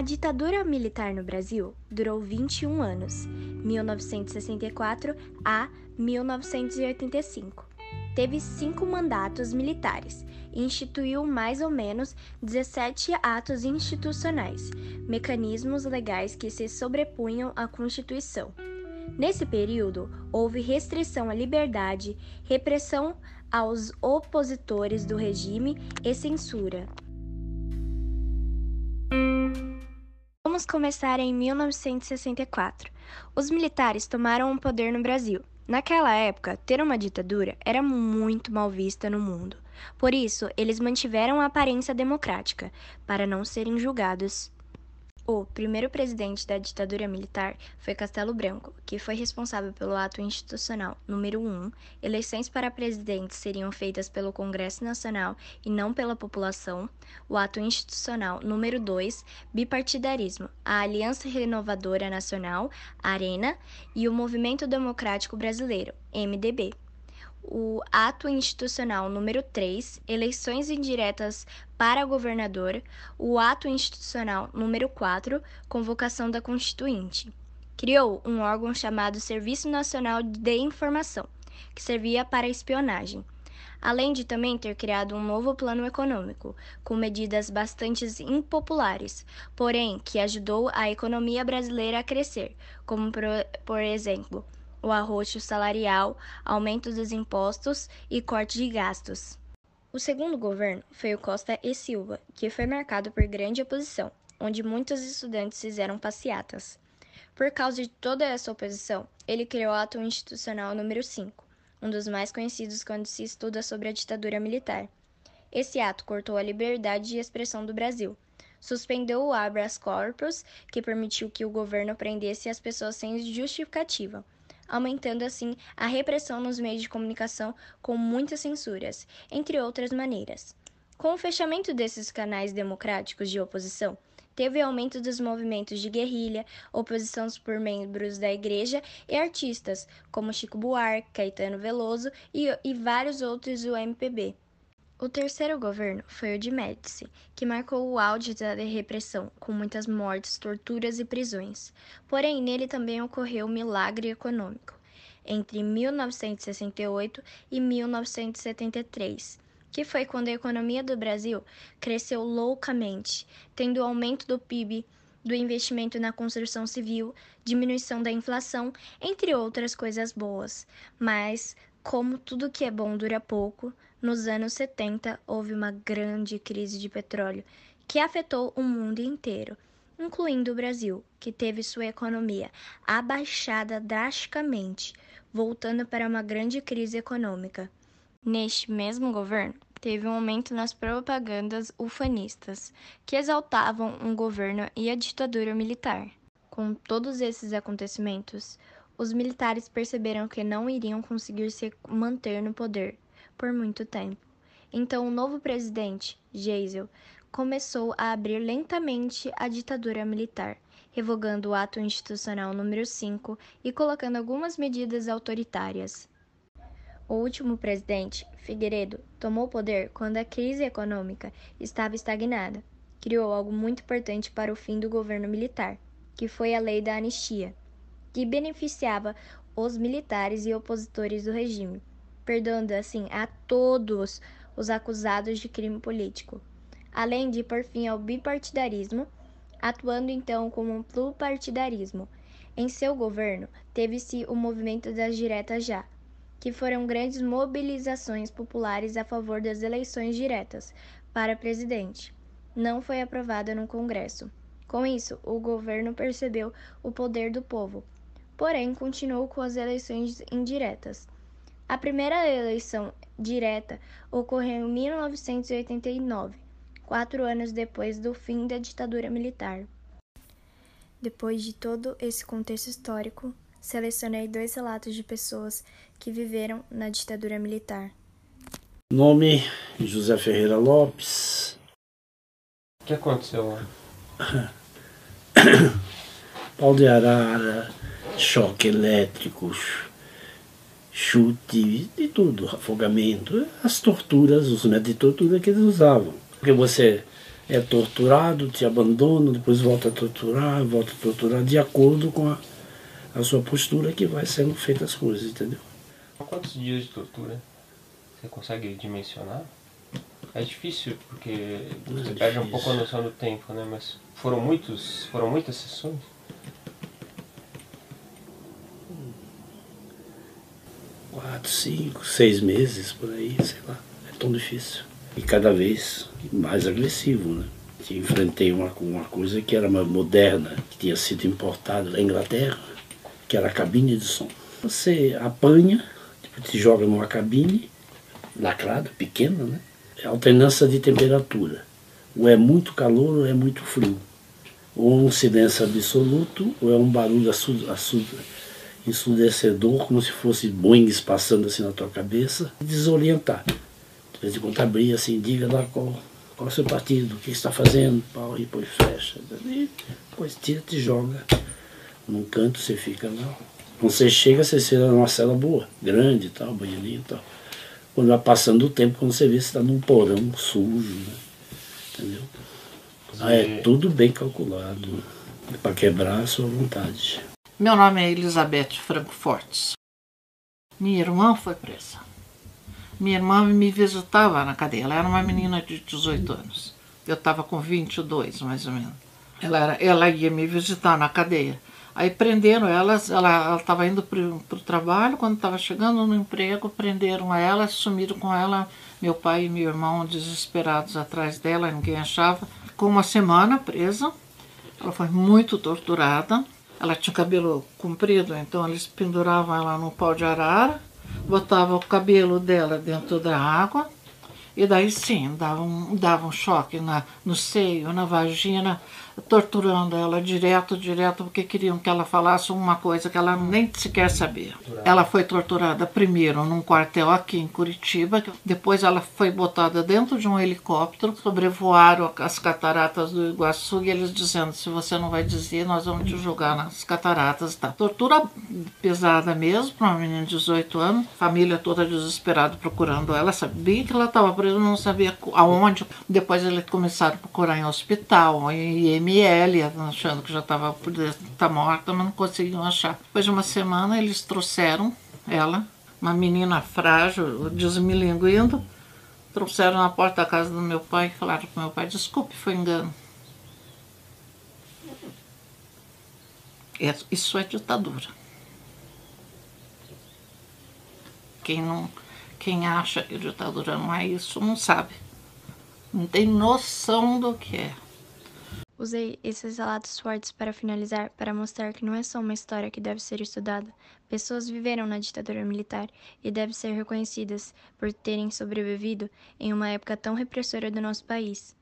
A ditadura militar no Brasil durou 21 anos, 1964 a 1985. Teve cinco mandatos militares e instituiu mais ou menos 17 atos institucionais, mecanismos legais que se sobrepunham à Constituição. Nesse período, houve restrição à liberdade, repressão aos opositores do regime e censura. Vamos começar em 1964. Os militares tomaram o poder no Brasil. Naquela época, ter uma ditadura era muito mal vista no mundo. Por isso, eles mantiveram a aparência democrática, para não serem julgados o primeiro presidente da ditadura militar foi Castelo Branco, que foi responsável pelo ato institucional número 1. Eleições para presidente seriam feitas pelo Congresso Nacional e não pela população. O ato institucional número 2, bipartidarismo, a Aliança Renovadora Nacional, ARENA, e o Movimento Democrático Brasileiro, MDB o ato institucional número 3, eleições indiretas para governador, o ato institucional número 4, convocação da Constituinte. Criou um órgão chamado Serviço Nacional de Informação, que servia para espionagem. Além de também ter criado um novo plano econômico, com medidas bastante impopulares, porém que ajudou a economia brasileira a crescer, como por, por exemplo, o arroxo salarial, aumento dos impostos e corte de gastos. O segundo governo foi o Costa e Silva, que foi marcado por grande oposição, onde muitos estudantes fizeram passeatas. Por causa de toda essa oposição, ele criou o Ato Institucional número 5, um dos mais conhecidos quando se estuda sobre a ditadura militar. Esse ato cortou a liberdade de expressão do Brasil, suspendeu o habeas corpus, que permitiu que o governo prendesse as pessoas sem justificativa, aumentando assim a repressão nos meios de comunicação com muitas censuras, entre outras maneiras. Com o fechamento desses canais democráticos de oposição, teve aumento dos movimentos de guerrilha, oposição por membros da igreja e artistas, como Chico Buarque, Caetano Veloso e, e vários outros do MPB. O terceiro governo foi o de Médici, que marcou o auge da repressão, com muitas mortes, torturas e prisões. Porém, nele também ocorreu um milagre econômico, entre 1968 e 1973, que foi quando a economia do Brasil cresceu loucamente, tendo aumento do PIB, do investimento na construção civil, diminuição da inflação, entre outras coisas boas. Mas, como tudo que é bom dura pouco, nos anos 70 houve uma grande crise de petróleo que afetou o mundo inteiro, incluindo o Brasil, que teve sua economia abaixada drasticamente, voltando para uma grande crise econômica. Neste mesmo governo, teve um aumento nas propagandas ufanistas, que exaltavam um governo e a ditadura militar. Com todos esses acontecimentos, os militares perceberam que não iriam conseguir se manter no poder por muito tempo. Então, o novo presidente, Geisel, começou a abrir lentamente a ditadura militar, revogando o ato institucional número 5 e colocando algumas medidas autoritárias. O último presidente, Figueiredo, tomou o poder quando a crise econômica estava estagnada. Criou algo muito importante para o fim do governo militar, que foi a Lei da Anistia, que beneficiava os militares e opositores do regime, perdoando assim a todos os acusados de crime político, além de por fim ao bipartidarismo, atuando então como um plupartidarismo. Em seu governo, teve-se o movimento das diretas já, que foram grandes mobilizações populares a favor das eleições diretas para presidente. Não foi aprovada no Congresso. Com isso, o governo percebeu o poder do povo, porém continuou com as eleições indiretas. A primeira eleição direta ocorreu em 1989, quatro anos depois do fim da ditadura militar. Depois de todo esse contexto histórico, selecionei dois relatos de pessoas que viveram na ditadura militar. Nome: José Ferreira Lopes. O que aconteceu lá? Pau de arara, choque elétricos, chute, de tudo, afogamento, as torturas, os métodos de tortura que eles usavam. Porque você é torturado, te abandona, depois volta a torturar, volta a torturar, de acordo com a, a sua postura que vai sendo feitas as coisas, entendeu? Quantos dias de tortura você consegue dimensionar? É difícil porque é você difícil. perde um pouco a noção do tempo, né? Mas foram muitos, foram muitas sessões? Quatro, cinco, seis meses por aí, sei lá. É tão difícil. E cada vez mais agressivo, né? Eu enfrentei uma, uma coisa que era uma moderna, que tinha sido importada da Inglaterra, que era a cabine de som. Você apanha, tipo, te joga numa cabine, lacrada, pequena, né? É alternância de temperatura. Ou é muito calor ou é muito frio. Ou um silêncio absoluto, ou é um barulho assu- assu- ensurdecedor, como se fosse boings passando assim na tua cabeça, desorientar. De vez em quando abrir assim, diga lá qual, qual é o seu partido, o que você está fazendo, pau, e depois fecha. E depois tira, te joga num canto, você fica lá. Quando você chega, você chega numa cela boa, grande e tal, banheirinho e tal. Quando vai passando o tempo, quando você vê, você está num porão sujo, né? Entendeu? Ah, é Você- tudo bem calculado para quebrar a sua vontade. Meu nome é Elizabeth Franco Fortes. Minha irmã foi presa. Minha irmã me visitava na cadeia. Ela era uma menina de 18 anos. Eu estava com 22, mais ou menos. Ela, era, ela ia me visitar na cadeia. Aí prenderam ela, ela estava indo para o trabalho, quando estava chegando no emprego, prenderam ela, sumiram com ela, meu pai e meu irmão desesperados atrás dela, ninguém achava. Ficou uma semana presa, ela foi muito torturada. Ela tinha o cabelo comprido, então eles penduravam ela no pau de arara, botavam o cabelo dela dentro da água, e daí sim, davam, davam choque na, no seio, na vagina, torturando ela direto, direto, porque queriam que ela falasse uma coisa que ela nem sequer sabia. Ela foi torturada primeiro num quartel aqui em Curitiba, depois ela foi botada dentro de um helicóptero, sobrevoaram as cataratas do Iguaçu e eles dizendo, se você não vai dizer, nós vamos te jogar nas cataratas. Tá. Tortura pesada mesmo, para uma menina de 18 anos, família toda desesperada procurando ela, sabia que ela estava presa, não sabia aonde. Depois eles começaram a procurar em hospital, em IML, achando que já estava tá morta, mas não conseguiam achar. Depois de uma semana eles trouxeram ela, uma menina frágil, desmilinguindo, trouxeram na porta da casa do meu pai e falaram para meu pai, desculpe, foi engano. É- Isso é ditadura. Quem, não, quem acha que ditadura não é isso, não sabe. Não tem noção do que é. Usei esses relatos fortes para finalizar, para mostrar que não é só uma história que deve ser estudada. Pessoas viveram na ditadura militar e devem ser reconhecidas por terem sobrevivido em uma época tão repressora do nosso país.